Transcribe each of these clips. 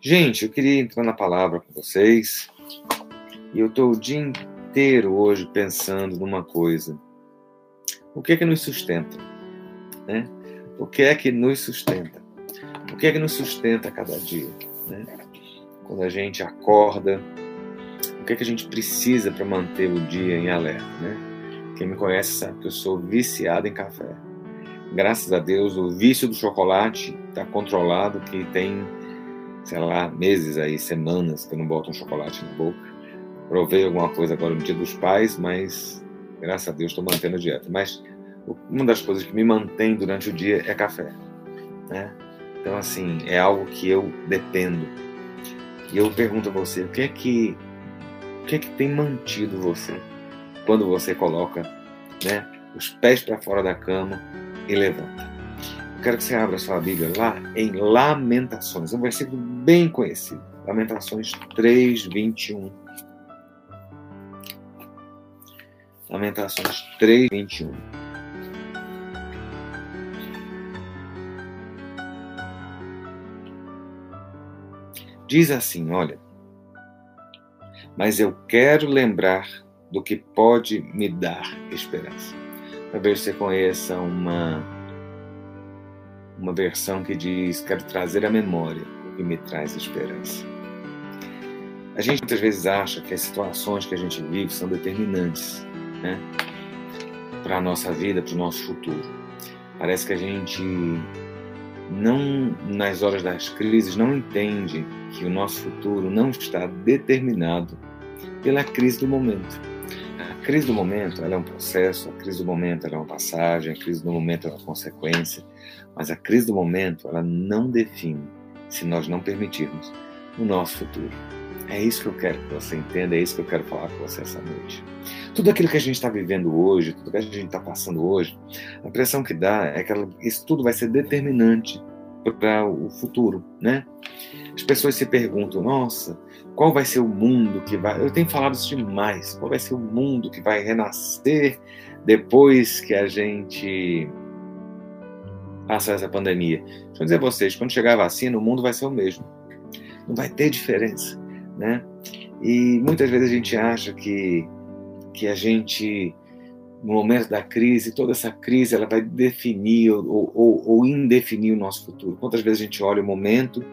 Gente, eu queria entrar na palavra com vocês. E eu estou o dia inteiro hoje pensando numa coisa. O que é que nos sustenta? Né? O que é que nos sustenta? O que é que nos sustenta a cada dia? Né? Quando a gente acorda, o que é que a gente precisa para manter o dia em alerta? Né? Quem me conhece sabe que eu sou viciado em café. Graças a Deus, o vício do chocolate está controlado, que tem sei lá, meses aí, semanas que eu não boto um chocolate na boca. Provei alguma coisa agora no dia dos pais, mas graças a Deus estou mantendo a dieta. Mas uma das coisas que me mantém durante o dia é café. Né? Então, assim, é algo que eu dependo. E eu pergunto a você, o que é que, o que, é que tem mantido você quando você coloca né, os pés para fora da cama e levanta? Quero que você abra sua Bíblia lá em Lamentações, um versículo bem conhecido. Lamentações 3, 21. Lamentações 3, 21. Diz assim: olha, mas eu quero lembrar do que pode me dar esperança. Talvez você conheça uma uma versão que diz: Quero trazer à memória o que me traz esperança. A gente muitas vezes acha que as situações que a gente vive são determinantes né, para a nossa vida, para o nosso futuro. Parece que a gente não, nas horas das crises, não entende que o nosso futuro não está determinado pela crise do momento. Crise do momento é um processo, a crise do momento é uma passagem, a crise do momento é uma consequência, mas a crise do momento, ela não define, se nós não permitirmos, o nosso futuro. É isso que eu quero que você entenda, é isso que eu quero falar com você essa noite. Tudo aquilo que a gente está vivendo hoje, tudo que a gente está passando hoje, a impressão que dá é que ela, isso tudo vai ser determinante para o futuro, né? As pessoas se perguntam, nossa, qual vai ser o mundo que vai. Eu tenho falado isso demais. Qual vai ser o mundo que vai renascer depois que a gente passar essa pandemia. Deixa eu dizer a vocês, quando chegar a vacina, o mundo vai ser o mesmo. Não vai ter diferença, né? E muitas vezes a gente acha que, que a gente, no momento da crise, toda essa crise ela vai definir ou, ou, ou indefinir o nosso futuro. Quantas vezes a gente olha o momento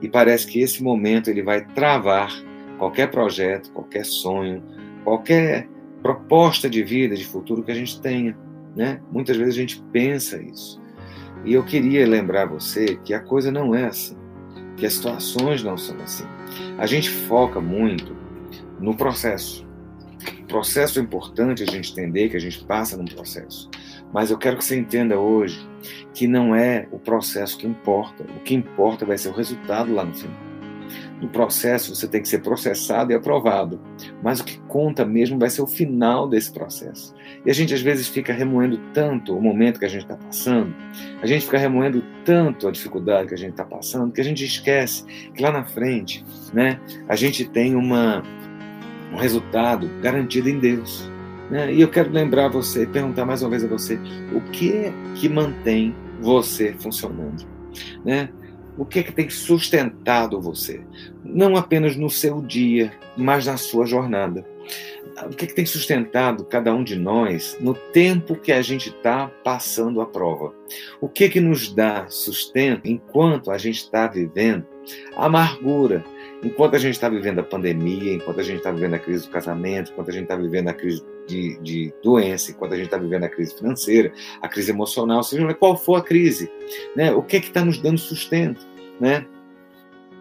e parece que esse momento ele vai travar qualquer projeto, qualquer sonho, qualquer proposta de vida, de futuro que a gente tenha. Né? Muitas vezes a gente pensa isso. E eu queria lembrar você que a coisa não é assim, que as situações não são assim. A gente foca muito no processo. Processo é importante a gente entender que a gente passa num processo. Mas eu quero que você entenda hoje que não é o processo que importa. O que importa vai ser o resultado lá no final. No processo, você tem que ser processado e aprovado. Mas o que conta mesmo vai ser o final desse processo. E a gente às vezes fica remoendo tanto o momento que a gente está passando, a gente fica remoendo tanto a dificuldade que a gente está passando, que a gente esquece que lá na frente, né, a gente tem uma, um resultado garantido em Deus. Né? E eu quero lembrar você, perguntar mais uma vez a você, o que é que mantém você funcionando? Né? O que é que tem sustentado você? Não apenas no seu dia, mas na sua jornada. O que é que tem sustentado cada um de nós no tempo que a gente está passando a prova? O que é que nos dá sustento enquanto a gente está vivendo amargura, enquanto a gente está vivendo a pandemia, enquanto a gente está vivendo a crise do casamento, enquanto a gente está vivendo a crise de, de, doença, enquanto a gente está vivendo a crise financeira, a crise emocional, seja qual for a crise, né? O que é que está nos dando sustento, né?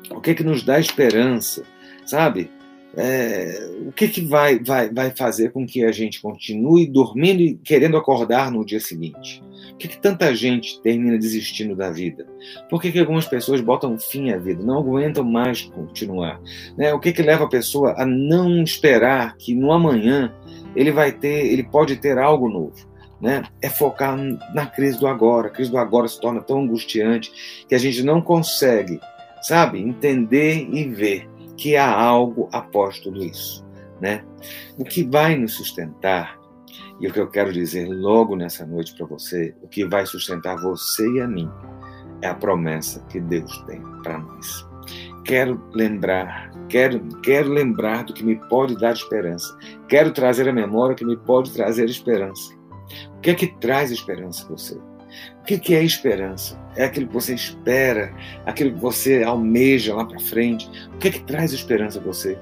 O que é que nos dá esperança, sabe? É, o que, que vai, vai, vai fazer com que a gente continue dormindo e querendo acordar no dia seguinte? Por que, que tanta gente termina desistindo da vida? Por que, que algumas pessoas botam fim à vida, não aguentam mais continuar? Né? O que, que leva a pessoa a não esperar que no amanhã ele vai ter, ele pode ter algo novo? Né? É focar na crise do agora. A crise do agora se torna tão angustiante que a gente não consegue, sabe, entender e ver que há algo após tudo isso. Né? O que vai nos sustentar, e o que eu quero dizer logo nessa noite para você, o que vai sustentar você e a mim, é a promessa que Deus tem para nós. quero lembrar, quero, quero lembrar do que me pode dar esperança. Quero trazer a memória que me pode trazer esperança. O que é que traz esperança a você? O que é esperança? É aquilo que você espera, aquilo que você almeja lá para frente. O que é que traz esperança a você?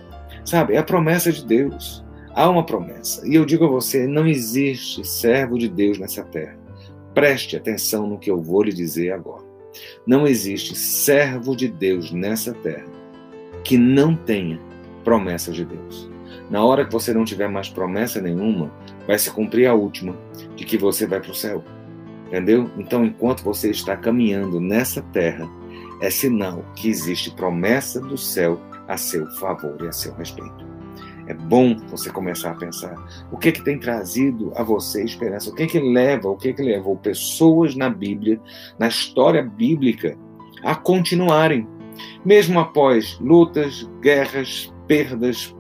Sabe, é a promessa de Deus. Há uma promessa. E eu digo a você: não existe servo de Deus nessa terra. Preste atenção no que eu vou lhe dizer agora. Não existe servo de Deus nessa terra que não tenha promessa de Deus. Na hora que você não tiver mais promessa nenhuma, vai se cumprir a última, de que você vai para o céu. Entendeu? Então, enquanto você está caminhando nessa terra, é sinal que existe promessa do céu a seu favor e a seu respeito. É bom você começar a pensar o que é que tem trazido a você esperança, o que é que leva, o que é que levou pessoas na Bíblia, na história bíblica, a continuarem, mesmo após lutas, guerras, perdas,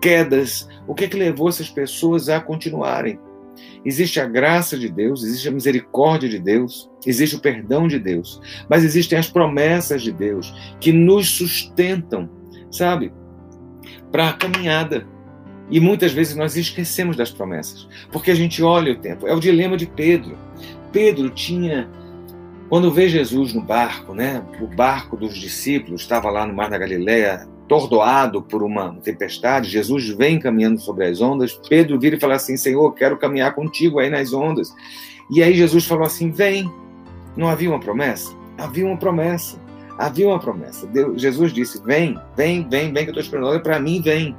quedas, o que é que levou essas pessoas a continuarem? Existe a graça de Deus, existe a misericórdia de Deus, existe o perdão de Deus, mas existem as promessas de Deus que nos sustentam, sabe? Para a caminhada. E muitas vezes nós esquecemos das promessas, porque a gente olha o tempo. É o dilema de Pedro. Pedro tinha quando vê Jesus no barco, né? O barco dos discípulos estava lá no mar da Galileia, tordoado por uma tempestade. Jesus vem caminhando sobre as ondas. Pedro vira e fala assim: Senhor, quero caminhar contigo aí nas ondas. E aí Jesus falou assim: Vem. Não havia uma promessa? Havia uma promessa. Havia uma promessa. Deus, Jesus disse: Vem, vem, vem, vem que eu estou esperando. Olha para mim, vem.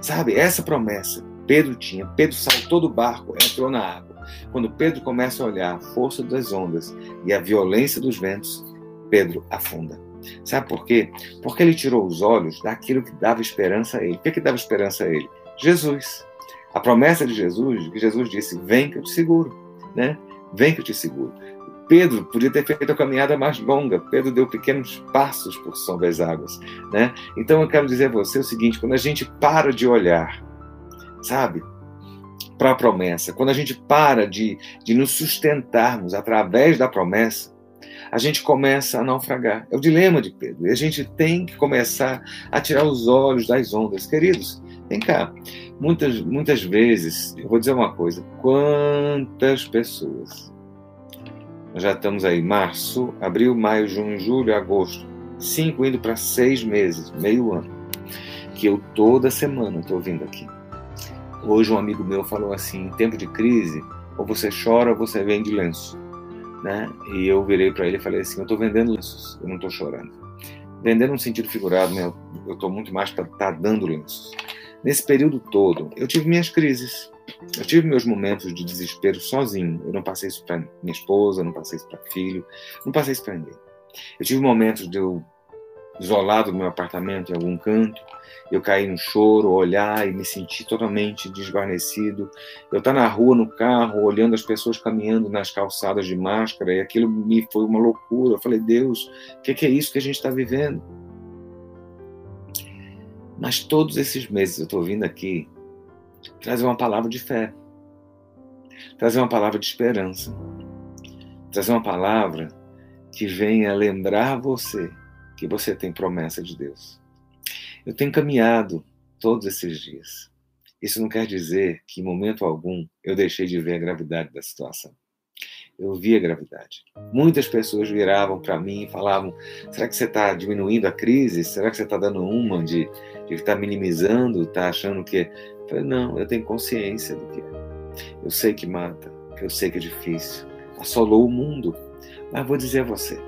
Sabe, essa promessa Pedro tinha. Pedro saltou do barco, entrou na água. Quando Pedro começa a olhar a força das ondas e a violência dos ventos, Pedro afunda. Sabe por quê? Porque ele tirou os olhos daquilo que dava esperança a ele. O que, é que dava esperança a ele? Jesus. A promessa de Jesus, que Jesus disse: Vem que eu te seguro. Né? Vem que eu te seguro. Pedro podia ter feito a caminhada mais longa. Pedro deu pequenos passos por sobre as águas, né? Então eu quero dizer a você o seguinte: quando a gente para de olhar, sabe, para a promessa, quando a gente para de, de nos sustentarmos através da promessa, a gente começa a naufragar. É o dilema de Pedro. E a gente tem que começar a tirar os olhos das ondas. Queridos, vem cá. Muitas, muitas vezes, eu vou dizer uma coisa: quantas pessoas. Nós já estamos aí, março, abril, maio, junho, julho, agosto. Cinco indo para seis meses, meio ano. Que eu toda semana estou vindo aqui Hoje um amigo meu falou assim, em tempo de crise, ou você chora ou você vende lenço, né? E eu virei para ele e falei assim, eu estou vendendo lenços, eu não estou chorando. Vendendo no sentido figurado, né? Eu estou muito mais para estar tá dando lenços. Nesse período todo, eu tive minhas crises. Eu tive meus momentos de desespero sozinho. Eu não passei isso para minha esposa, não passei isso para filho, não passei isso para ninguém. Eu tive momentos de eu isolado no meu apartamento em algum canto, eu caí no choro, olhar e me sentir totalmente desguarnecido. Eu estar tá na rua, no carro, olhando as pessoas caminhando nas calçadas de máscara, e aquilo me foi uma loucura. Eu falei, Deus, o que, que é isso que a gente está vivendo? Mas todos esses meses eu estou vindo aqui trazer uma palavra de fé, trazer uma palavra de esperança, trazer uma palavra que venha lembrar você que você tem promessa de Deus. Eu tenho caminhado todos esses dias. Isso não quer dizer que, em momento algum, eu deixei de ver a gravidade da situação. Eu vi a gravidade. Muitas pessoas viravam para mim e falavam: será que você está diminuindo a crise? Será que você está dando uma de estar tá minimizando, está achando que. Falei, não, eu tenho consciência do que é. Eu sei que mata, eu sei que é difícil. Assolou o mundo. Mas vou dizer a você: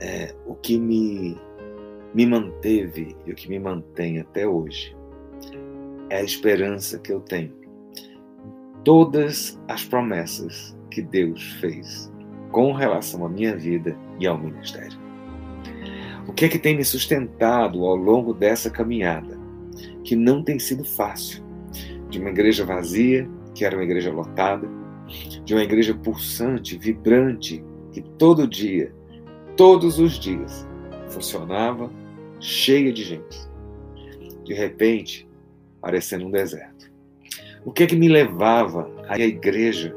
é, o que me, me manteve e o que me mantém até hoje é a esperança que eu tenho. Todas as promessas que Deus fez com relação à minha vida e ao ministério. O que é que tem me sustentado ao longo dessa caminhada? Que não tem sido fácil. De uma igreja vazia, que era uma igreja lotada, de uma igreja pulsante, vibrante, que todo dia todos os dias. Funcionava cheia de gente. De repente, parecendo um deserto. O que é que me levava a ir à igreja?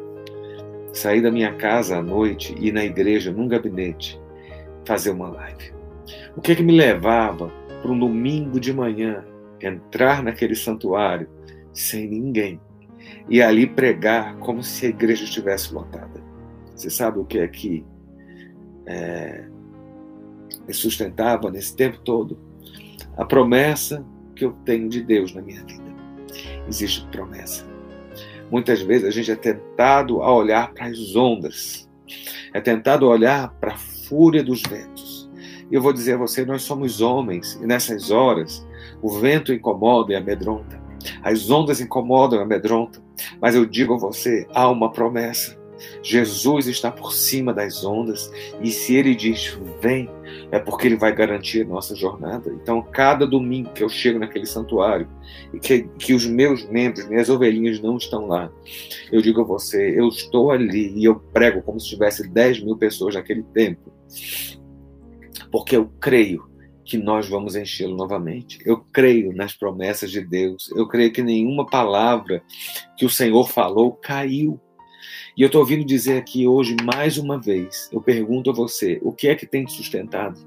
Sair da minha casa à noite e ir na igreja, num gabinete, fazer uma live. O que é que me levava para um domingo de manhã entrar naquele santuário sem ninguém e ali pregar como se a igreja estivesse lotada? Você sabe o que é que é, sustentava nesse tempo todo? A promessa que eu tenho de Deus na minha vida. Existe promessa. Muitas vezes a gente é tentado a olhar para as ondas, é tentado a olhar para a fúria dos ventos. E eu vou dizer a você: nós somos homens, e nessas horas o vento incomoda e amedronta, as ondas incomodam e amedrontam, mas eu digo a você: há uma promessa. Jesus está por cima das ondas e se ele diz vem, é porque ele vai garantir a nossa jornada. Então, cada domingo que eu chego naquele santuário e que, que os meus membros, minhas ovelhinhas não estão lá, eu digo a você, eu estou ali e eu prego como se tivesse 10 mil pessoas naquele tempo, porque eu creio que nós vamos enchê-lo novamente. Eu creio nas promessas de Deus. Eu creio que nenhuma palavra que o Senhor falou caiu. E eu estou ouvindo dizer aqui hoje, mais uma vez, eu pergunto a você: o que é que tem te sustentado?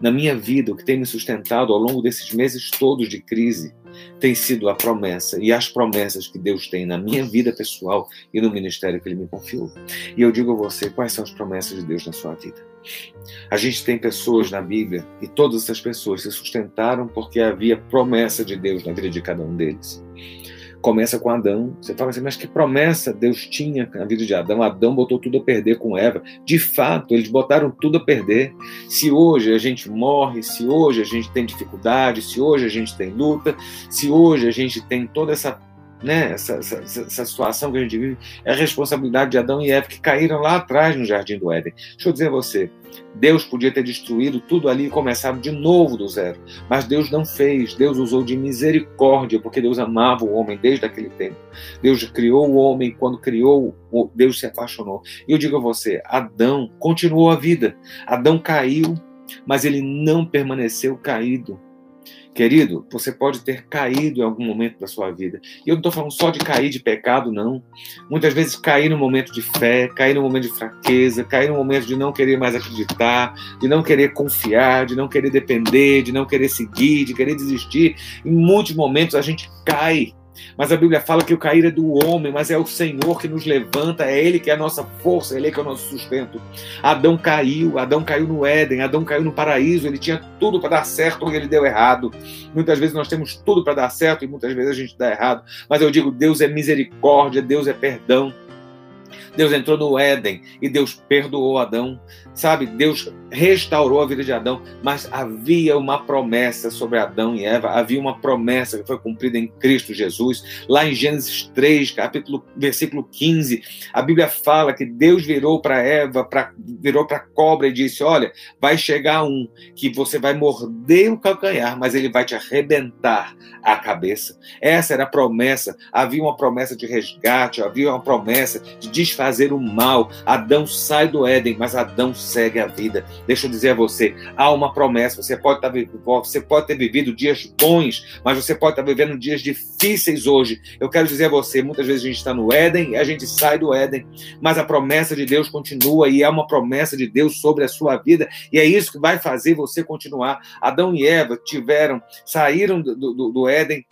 Na minha vida, o que tem me sustentado ao longo desses meses todos de crise tem sido a promessa e as promessas que Deus tem na minha vida pessoal e no ministério que Ele me confiou. E eu digo a você: quais são as promessas de Deus na sua vida? A gente tem pessoas na Bíblia e todas essas pessoas se sustentaram porque havia promessa de Deus na vida de cada um deles começa com Adão. Você fala assim, mas que promessa Deus tinha na vida de Adão? Adão botou tudo a perder com Eva. De fato, eles botaram tudo a perder. Se hoje a gente morre, se hoje a gente tem dificuldade, se hoje a gente tem luta, se hoje a gente tem toda essa né, essa, essa, essa, situação que a gente vive, é a responsabilidade de Adão e Eva que caíram lá atrás no jardim do Éden. Deixa eu dizer a você, Deus podia ter destruído tudo ali e começado de novo do zero, mas Deus não fez. Deus usou de misericórdia, porque Deus amava o homem desde aquele tempo. Deus criou o homem, quando criou, Deus se apaixonou. E eu digo a você, Adão continuou a vida. Adão caiu, mas ele não permaneceu caído. Querido, você pode ter caído em algum momento da sua vida. E eu não estou falando só de cair de pecado, não. Muitas vezes cair no momento de fé, cair no momento de fraqueza, cair no momento de não querer mais acreditar, de não querer confiar, de não querer depender, de não querer seguir, de querer desistir. Em muitos momentos a gente cai. Mas a Bíblia fala que o cair é do homem, mas é o Senhor que nos levanta, é Ele que é a nossa força, Ele que é o nosso sustento. Adão caiu, Adão caiu no Éden, Adão caiu no paraíso, ele tinha tudo para dar certo e ele deu errado. Muitas vezes nós temos tudo para dar certo e muitas vezes a gente dá errado. Mas eu digo, Deus é misericórdia, Deus é perdão. Deus entrou no Éden e Deus perdoou Adão. Sabe, Deus restaurou a vida de Adão, mas havia uma promessa sobre Adão e Eva, havia uma promessa que foi cumprida em Cristo Jesus. Lá em Gênesis 3, capítulo, versículo 15, a Bíblia fala que Deus virou para Eva, pra, virou para a cobra e disse: Olha, vai chegar um que você vai morder o calcanhar, mas ele vai te arrebentar a cabeça. Essa era a promessa. Havia uma promessa de resgate, havia uma promessa de desfazer o mal. Adão sai do Éden, mas Adão segue a vida. Deixa eu dizer a você, há uma promessa. Você pode, estar, tá você pode ter vivido dias bons, mas você pode estar vivendo dias difíceis hoje. Eu quero dizer a você, muitas vezes a gente está no Éden e a gente sai do Éden, mas a promessa de Deus continua e é uma promessa de Deus sobre a sua vida e é isso que vai fazer você continuar. Adão e Eva tiveram, saíram do, do, do Éden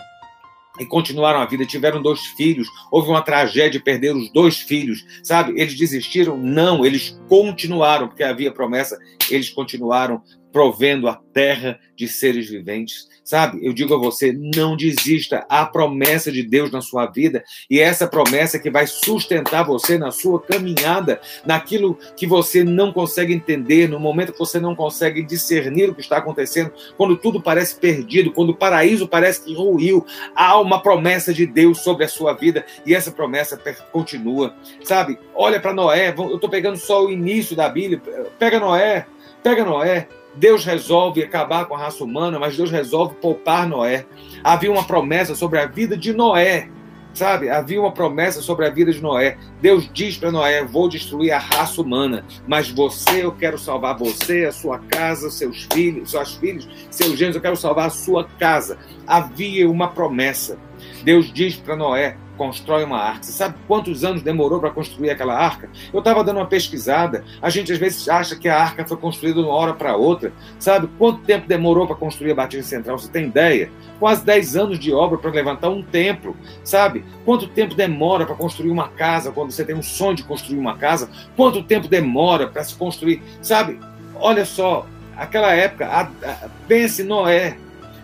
e continuaram a vida, tiveram dois filhos, houve uma tragédia, perderam os dois filhos, sabe? Eles desistiram? Não, eles continuaram, porque havia promessa, eles continuaram provendo a terra de seres viventes. Sabe, eu digo a você, não desista. Há promessa de Deus na sua vida e essa promessa que vai sustentar você na sua caminhada, naquilo que você não consegue entender, no momento que você não consegue discernir o que está acontecendo, quando tudo parece perdido, quando o paraíso parece que ruiu. Há uma promessa de Deus sobre a sua vida e essa promessa continua. Sabe, olha para Noé, eu estou pegando só o início da Bíblia, pega Noé, pega Noé. Deus resolve acabar com a raça humana, mas Deus resolve poupar Noé. Havia uma promessa sobre a vida de Noé, sabe? Havia uma promessa sobre a vida de Noé. Deus diz para Noé: Vou destruir a raça humana, mas você, eu quero salvar você, a sua casa, seus filhos, seus filhos, seus gêneros, eu quero salvar a sua casa. Havia uma promessa. Deus diz para Noé: constrói uma arca. Você sabe quantos anos demorou para construir aquela arca? Eu estava dando uma pesquisada. A gente às vezes acha que a arca foi construída de uma hora para outra. Sabe quanto tempo demorou para construir a Batista Central? Você tem ideia? Quase 10 anos de obra para levantar um templo. Sabe? Quanto tempo demora para construir uma casa quando você tem um sonho de construir uma casa? Quanto tempo demora para se construir? Sabe? Olha só, aquela época, a, a, pense Noé.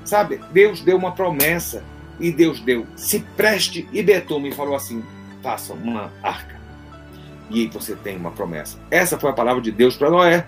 Sabe? Deus deu uma promessa e Deus deu cipreste e betume e falou assim: faça uma arca. E aí você tem uma promessa. Essa foi a palavra de Deus para Noé.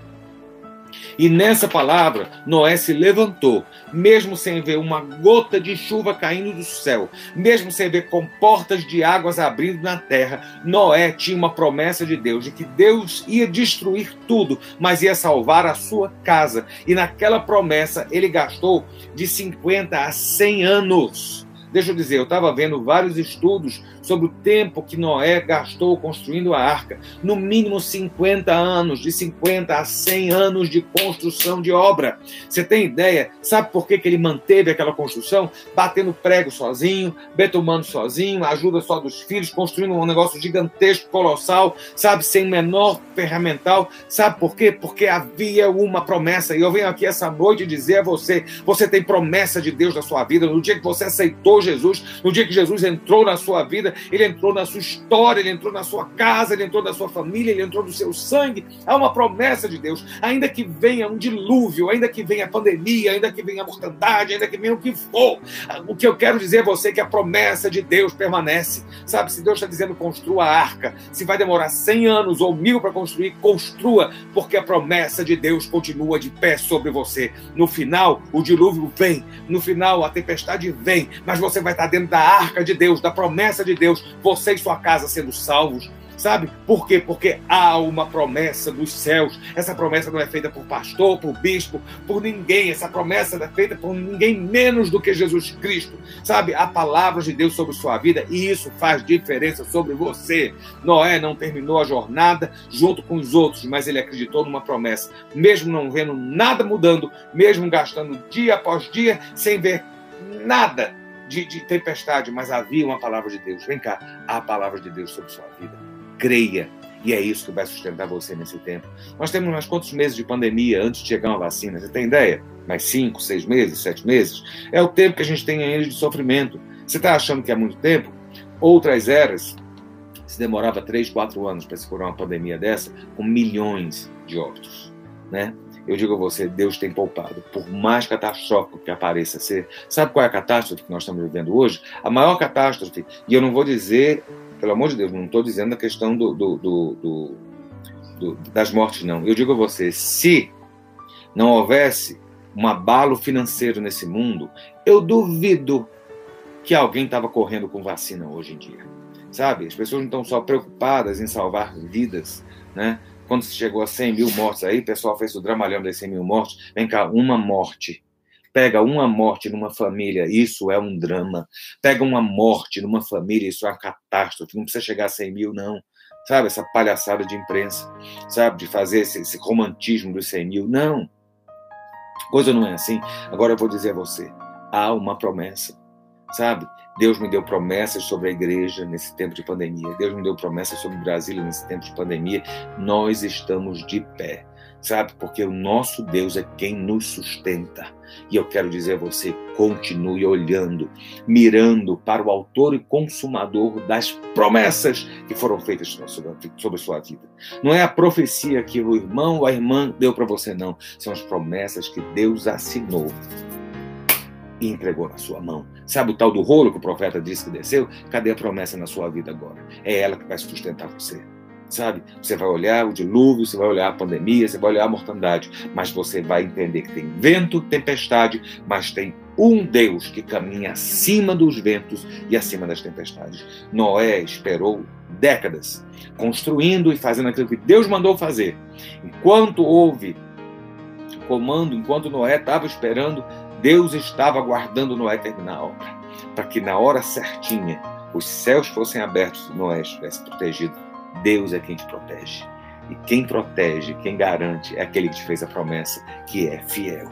E nessa palavra, Noé se levantou, mesmo sem ver uma gota de chuva caindo do céu, mesmo sem ver comportas de águas abrindo na terra. Noé tinha uma promessa de Deus, de que Deus ia destruir tudo, mas ia salvar a sua casa. E naquela promessa, ele gastou de 50 a 100 anos Deixa eu dizer, eu estava vendo vários estudos sobre o tempo que Noé gastou construindo a arca. No mínimo 50 anos, de 50 a 100 anos de construção de obra. Você tem ideia? Sabe por que, que ele manteve aquela construção? Batendo prego sozinho, betumando sozinho, ajuda só dos filhos, construindo um negócio gigantesco, colossal, sabe, sem menor ferramental. Sabe por quê? Porque havia uma promessa. E eu venho aqui essa noite dizer a você: você tem promessa de Deus na sua vida. No dia que você aceitou Jesus, no dia que Jesus entrou na sua vida, ele entrou na sua história, ele entrou na sua casa, ele entrou na sua família, ele entrou no seu sangue. Há uma promessa de Deus. Ainda que venha um dilúvio, ainda que venha a pandemia, ainda que venha a mortandade, ainda que venha o que for, o que eu quero dizer a você é que a promessa de Deus permanece. Sabe, se Deus está dizendo construa a arca, se vai demorar 100 anos ou mil para construir, construa, porque a promessa de Deus continua de pé sobre você. No final, o dilúvio vem, no final, a tempestade vem, mas você vai estar dentro da arca de Deus, da promessa de Deus, você e sua casa sendo salvos. Sabe por quê? Porque há uma promessa dos céus. Essa promessa não é feita por pastor, por bispo, por ninguém. Essa promessa é feita por ninguém menos do que Jesus Cristo. Sabe? Há palavras de Deus sobre sua vida e isso faz diferença sobre você. Noé não terminou a jornada junto com os outros, mas ele acreditou numa promessa. Mesmo não vendo nada mudando, mesmo gastando dia após dia sem ver nada de, de tempestade, mas havia uma palavra de Deus. Vem cá, há a palavra de Deus sobre sua vida. Creia. E é isso que vai sustentar você nesse tempo. Nós temos mais quantos meses de pandemia antes de chegar uma vacina? Você tem ideia? Mais cinco, seis meses, sete meses? É o tempo que a gente tem ainda de sofrimento. Você está achando que é muito tempo? Outras eras, se demorava três, quatro anos para se curar uma pandemia dessa, com milhões de óbitos. Né? Eu digo a você, Deus tem poupado. Por mais catastrófico que apareça ser, sabe qual é a catástrofe que nós estamos vivendo hoje? A maior catástrofe, e eu não vou dizer, pelo amor de Deus, não estou dizendo a questão do, do, do, do, das mortes, não. Eu digo a você, se não houvesse um abalo financeiro nesse mundo, eu duvido que alguém estava correndo com vacina hoje em dia. Sabe? As pessoas não estão só preocupadas em salvar vidas, né? Quando se chegou a 100 mil mortes aí, o pessoal fez o dramalhão das 100 mil mortes. Vem cá, uma morte. Pega uma morte numa família, isso é um drama. Pega uma morte numa família, isso é uma catástrofe. Não precisa chegar a 100 mil, não. Sabe, essa palhaçada de imprensa, sabe, de fazer esse, esse romantismo dos 100 mil. Não. Coisa não é assim. Agora eu vou dizer a você: há uma promessa, sabe? Deus me deu promessas sobre a igreja nesse tempo de pandemia. Deus me deu promessas sobre Brasília nesse tempo de pandemia. Nós estamos de pé, sabe? Porque o nosso Deus é quem nos sustenta. E eu quero dizer a você: continue olhando, mirando para o autor e consumador das promessas que foram feitas sobre a sua vida. Não é a profecia que o irmão ou a irmã deu para você, não. São as promessas que Deus assinou e entregou na sua mão. Sabe o tal do rolo que o profeta disse que desceu? Cadê a promessa na sua vida agora? É ela que vai sustentar você. Sabe? Você vai olhar o dilúvio, você vai olhar a pandemia, você vai olhar a mortandade, mas você vai entender que tem vento, tempestade, mas tem um Deus que caminha acima dos ventos e acima das tempestades. Noé esperou décadas, construindo e fazendo aquilo que Deus mandou fazer. Enquanto houve comando, enquanto Noé estava esperando Deus estava aguardando Noé terminar a obra, para que na hora certinha os céus fossem abertos e Noé estivesse protegido. Deus é quem te protege. E quem protege, quem garante, é aquele que te fez a promessa, que é fiel.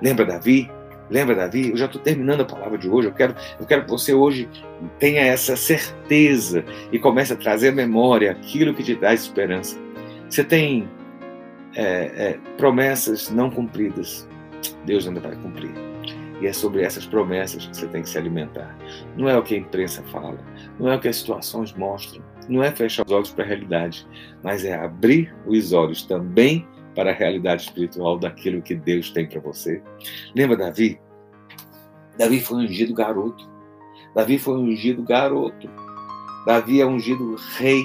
Lembra Davi? Lembra, Davi? Eu já estou terminando a palavra de hoje. Eu quero, eu quero que você hoje tenha essa certeza e comece a trazer à memória aquilo que te dá esperança. Você tem é, é, promessas não cumpridas. Deus ainda vai cumprir. E é sobre essas promessas que você tem que se alimentar. Não é o que a imprensa fala, não é o que as situações mostram, não é fechar os olhos para a realidade, mas é abrir os olhos também para a realidade espiritual daquilo que Deus tem para você. Lembra Davi? Davi foi ungido garoto. Davi foi ungido garoto. Davi é ungido rei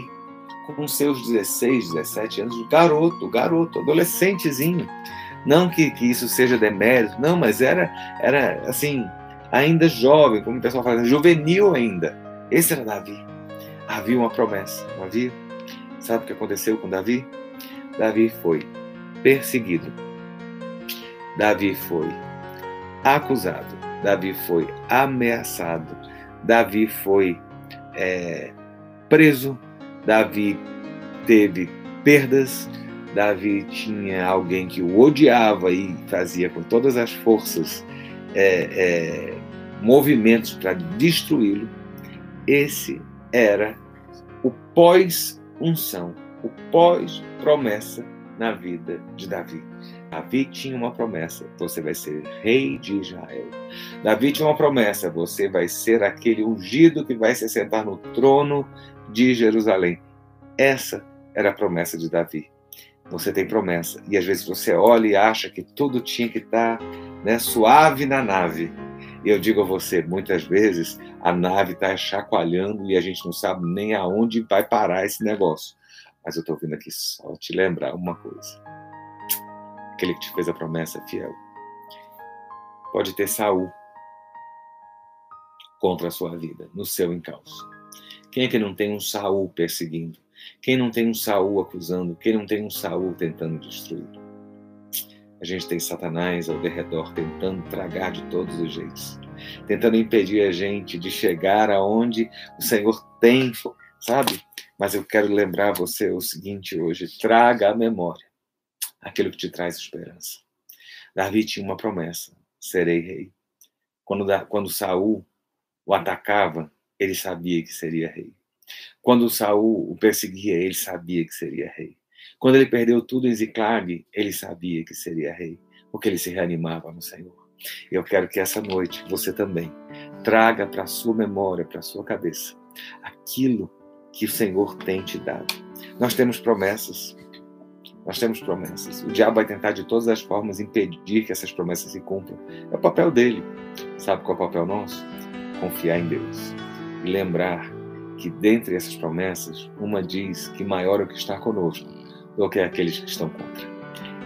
com seus 16, 17 anos, garoto, garoto, adolescentezinho. Não que, que isso seja demérito, não, mas era, era assim, ainda jovem, como o pessoal fala, juvenil ainda. Esse era Davi. Havia uma promessa, havia? Sabe o que aconteceu com Davi? Davi foi perseguido. Davi foi acusado. Davi foi ameaçado. Davi foi é, preso. Davi teve perdas. Davi tinha alguém que o odiava e fazia com todas as forças é, é, movimentos para destruí-lo. Esse era o pós-unção, o pós-promessa na vida de Davi. Davi tinha uma promessa: você vai ser rei de Israel. Davi tinha uma promessa: você vai ser aquele ungido que vai se sentar no trono de Jerusalém. Essa era a promessa de Davi. Você tem promessa. E às vezes você olha e acha que tudo tinha que estar né, suave na nave. E eu digo a você, muitas vezes a nave está chacoalhando e a gente não sabe nem aonde vai parar esse negócio. Mas eu estou vindo aqui só te lembrar uma coisa. Aquele que te fez a promessa fiel. Pode ter Saul contra a sua vida, no seu encalço. Quem é que não tem um Saul perseguindo? Quem não tem um Saul acusando? Quem não tem um Saul tentando destruir? A gente tem Satanás ao derredor tentando tragar de todos os jeitos, tentando impedir a gente de chegar aonde o Senhor tem, sabe? Mas eu quero lembrar você o seguinte hoje: traga à memória aquilo que te traz esperança. Davi tinha uma promessa: serei rei. Quando, quando Saul o atacava, ele sabia que seria rei. Quando Saul o perseguia, ele sabia que seria rei. Quando ele perdeu tudo em Ziclag, ele sabia que seria rei, porque ele se reanimava no Senhor. Eu quero que essa noite você também traga para sua memória, para a sua cabeça, aquilo que o Senhor tem te dado. Nós temos promessas. Nós temos promessas. O diabo vai tentar de todas as formas impedir que essas promessas se cumpram. É o papel dele. Sabe qual é o papel nosso? Confiar em Deus. E lembrar que dentre essas promessas, uma diz que maior é o que está conosco do que aqueles que estão contra.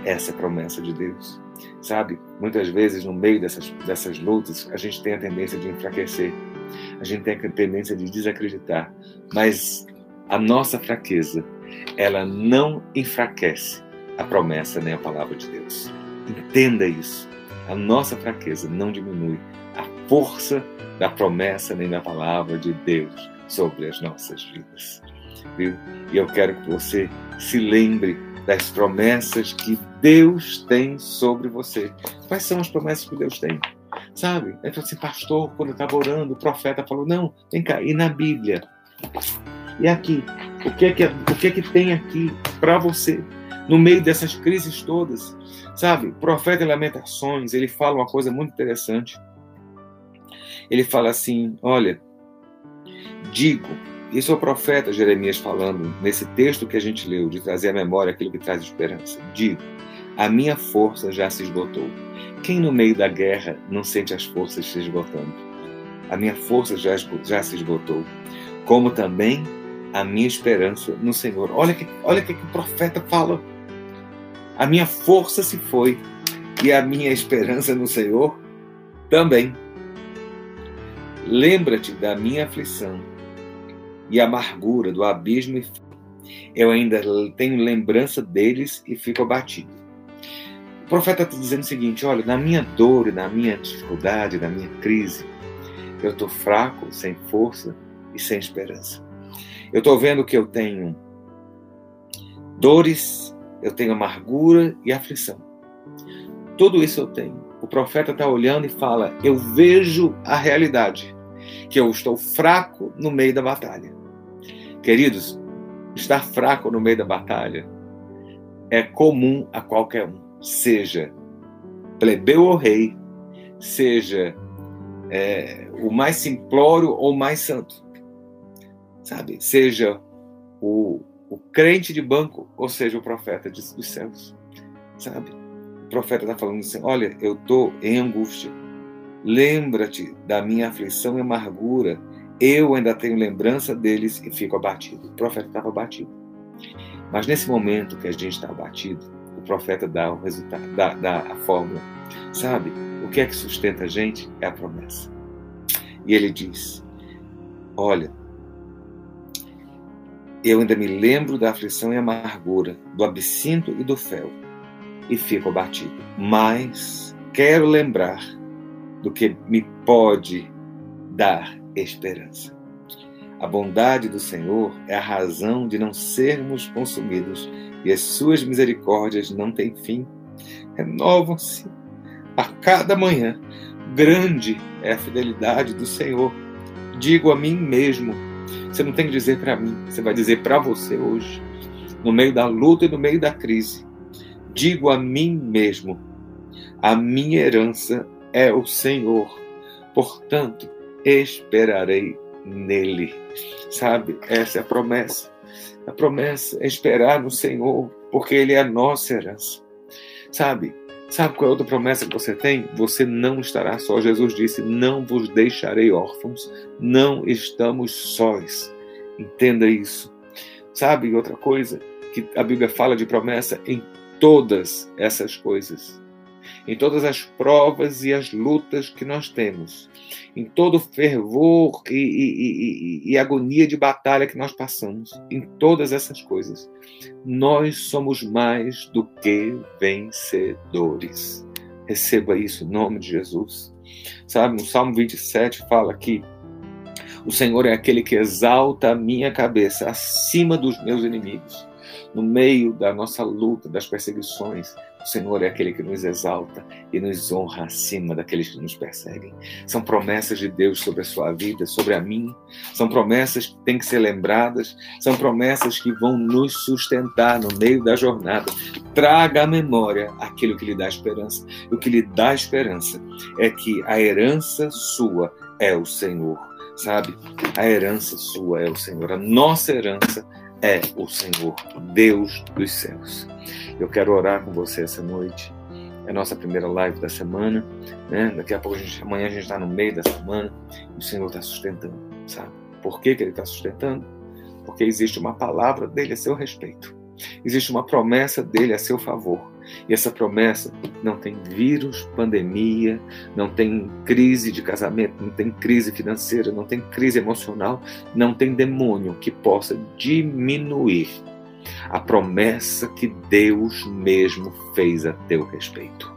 Essa é a promessa de Deus. Sabe, muitas vezes no meio dessas, dessas lutas, a gente tem a tendência de enfraquecer a gente tem a tendência de desacreditar. Mas a nossa fraqueza, ela não enfraquece a promessa nem a palavra de Deus. Entenda isso. A nossa fraqueza não diminui a força da promessa nem da palavra de Deus sobre as nossas vidas. Viu? E eu quero que você se lembre das promessas que Deus tem sobre você. Quais são as promessas que Deus tem? Sabe? Aí falou assim, pastor, quando eu estava orando, o profeta falou, não, vem cá, e na Bíblia? E aqui? O que é que, o que, é que tem aqui para você? No meio dessas crises todas, sabe? O profeta Lamentações, ele fala uma coisa muito interessante. Ele fala assim: olha, digo, isso é o profeta Jeremias falando nesse texto que a gente leu, de trazer à memória aquilo que traz esperança. Digo, a minha força já se esgotou quem no meio da guerra não sente as forças se esgotando? A minha força já, já se esgotou, como também a minha esperança no Senhor. Olha que, olha que, que o profeta fala. A minha força se foi e a minha esperança no Senhor também. Lembra-te da minha aflição e amargura do abismo. Eu ainda tenho lembrança deles e fico abatido profeta está dizendo o seguinte: olha, na minha dor e na minha dificuldade, na minha crise, eu estou fraco, sem força e sem esperança. Eu estou vendo que eu tenho dores, eu tenho amargura e aflição. Tudo isso eu tenho. o profeta está olhando e fala: Eu vejo a realidade, que eu estou fraco no meio da batalha. Queridos, estar fraco no meio da batalha é comum a qualquer um, seja plebeu ou rei, seja é, o mais simplório ou mais santo, sabe? Seja o, o crente de banco, ou seja o profeta dos céus, sabe? O profeta está falando assim: olha, eu estou em angústia. Lembra-te da minha aflição e amargura. Eu ainda tenho lembrança deles e fico abatido. O profeta estava abatido. Mas nesse momento que a gente está abatido, o profeta dá o resultado, dá, dá a fórmula. Sabe? O que é que sustenta a gente é a promessa. E ele diz: Olha, eu ainda me lembro da aflição e amargura, do absinto e do fel, e fico abatido. Mas quero lembrar do que me pode dar esperança. A bondade do Senhor é a razão de não sermos consumidos e as suas misericórdias não têm fim. Renovam-se a cada manhã. Grande é a fidelidade do Senhor. Digo a mim mesmo. Você não tem que dizer para mim, você vai dizer para você hoje, no meio da luta e no meio da crise. Digo a mim mesmo: a minha herança é o Senhor. Portanto, esperarei nele. Sabe? Essa é a promessa. A promessa é esperar no Senhor, porque Ele é a nossa herança. Sabe? Sabe qual é outra promessa que você tem? Você não estará só. Jesus disse: Não vos deixarei órfãos, não estamos sós. Entenda isso. Sabe outra coisa que a Bíblia fala de promessa em todas essas coisas? Em todas as provas e as lutas que nós temos, em todo o fervor e, e, e, e, agonia de batalha que nós passamos, em todas essas coisas, nós somos mais do que vencedores. Receba isso em nome de Jesus. Sabe, no Salmo 27 fala que o Senhor é aquele que exalta a minha cabeça acima dos meus inimigos. No meio da nossa luta, das perseguições, o Senhor é aquele que nos exalta e nos honra acima daqueles que nos perseguem. São promessas de Deus sobre a sua vida, sobre a minha. São promessas que têm que ser lembradas. São promessas que vão nos sustentar no meio da jornada. Traga à memória aquilo que lhe dá esperança. O que lhe dá esperança é que a herança sua é o Senhor. Sabe? A herança sua é o Senhor. A nossa herança é o Senhor, Deus dos céus. Eu quero orar com você essa noite. É a nossa primeira live da semana. Né? Daqui a pouco, a gente, amanhã a gente está no meio da semana. E o Senhor está sustentando, sabe? Por que, que Ele está sustentando? Porque existe uma palavra dele a seu respeito. Existe uma promessa dele a seu favor. E essa promessa não tem vírus, pandemia, não tem crise de casamento, não tem crise financeira, não tem crise emocional, não tem demônio que possa diminuir a promessa que Deus mesmo fez a teu respeito.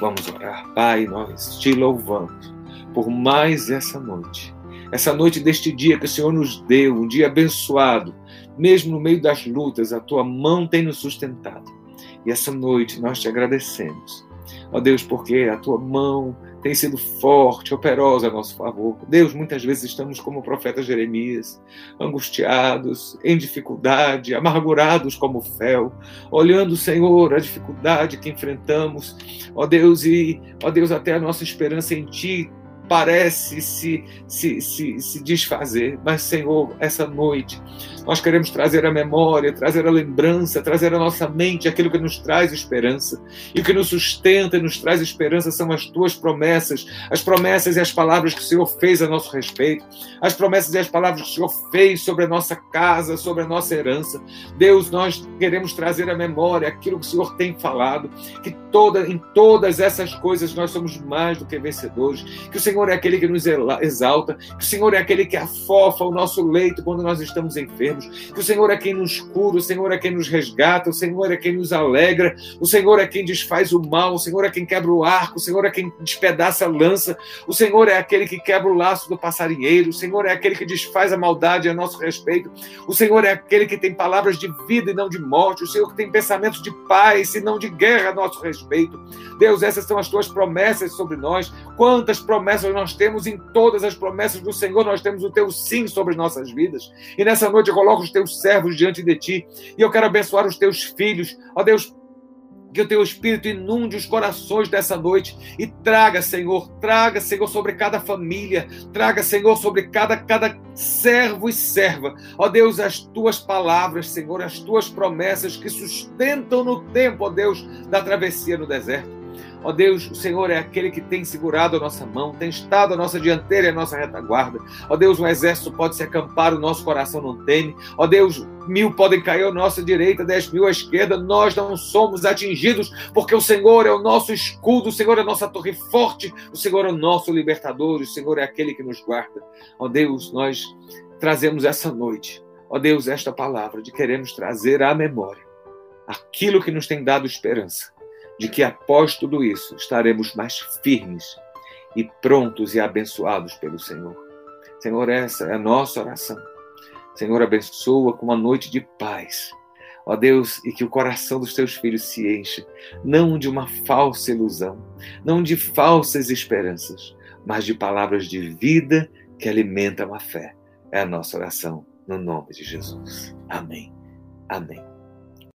Vamos orar. Pai, nós te louvamos por mais essa noite. Essa noite deste dia que o Senhor nos deu, um dia abençoado, mesmo no meio das lutas, a tua mão tem nos sustentado. E essa noite nós te agradecemos. Ó Deus, porque a tua mão tem sido forte, operosa a nosso favor. Deus, muitas vezes estamos como o profeta Jeremias, angustiados, em dificuldade, amargurados como fel, olhando, Senhor, a dificuldade que enfrentamos. Ó Deus, e ó Deus, até a nossa esperança em Ti parece se, se, se, se desfazer. Mas, Senhor, essa noite nós queremos trazer a memória, trazer a lembrança, trazer a nossa mente aquilo que nos traz esperança. E o que nos sustenta e nos traz esperança são as tuas promessas, as promessas e as palavras que o Senhor fez a nosso respeito, as promessas e as palavras que o Senhor fez sobre a nossa casa, sobre a nossa herança. Deus, nós queremos trazer à memória aquilo que o Senhor tem falado, que toda, em todas essas coisas nós somos mais do que vencedores, que o Senhor é aquele que nos exalta, que o Senhor é aquele que afofa o nosso leito quando nós estamos enfermos que o Senhor é quem nos cura, o Senhor é quem nos resgata, o Senhor é quem nos alegra, o Senhor é quem desfaz o mal, o Senhor é quem quebra o arco, o Senhor é quem despedaça a lança, o Senhor é aquele que quebra o laço do passarinheiro, o Senhor é aquele que desfaz a maldade a nosso respeito, o Senhor é aquele que tem palavras de vida e não de morte, o Senhor que tem pensamentos de paz e não de guerra a nosso respeito. Deus, essas são as tuas promessas sobre nós. Quantas promessas nós temos em todas as promessas do Senhor, nós temos o teu sim sobre nossas vidas. E nessa noite eu coloco os teus servos diante de ti e eu quero abençoar os teus filhos. Ó Deus, que o teu Espírito inunde os corações dessa noite e traga, Senhor, traga, Senhor, sobre cada família, traga, Senhor, sobre cada, cada servo e serva. Ó Deus, as tuas palavras, Senhor, as tuas promessas que sustentam no tempo, ó Deus, da travessia no deserto. Ó Deus, o Senhor é aquele que tem segurado a nossa mão, tem estado a nossa dianteira e a nossa retaguarda. Ó Deus, o exército pode se acampar, o nosso coração não teme. Ó Deus, mil podem cair à nossa direita, dez mil à esquerda, nós não somos atingidos, porque o Senhor é o nosso escudo, o Senhor é a nossa torre forte, o Senhor é o nosso libertador, o Senhor é aquele que nos guarda. Ó Deus, nós trazemos essa noite, ó Deus, esta palavra de queremos trazer à memória aquilo que nos tem dado esperança de que após tudo isso estaremos mais firmes e prontos e abençoados pelo Senhor. Senhor, essa é a nossa oração. Senhor, abençoa com uma noite de paz. Ó Deus, e que o coração dos teus filhos se encha, não de uma falsa ilusão, não de falsas esperanças, mas de palavras de vida que alimentam a fé. É a nossa oração, no nome de Jesus. Amém. Amém.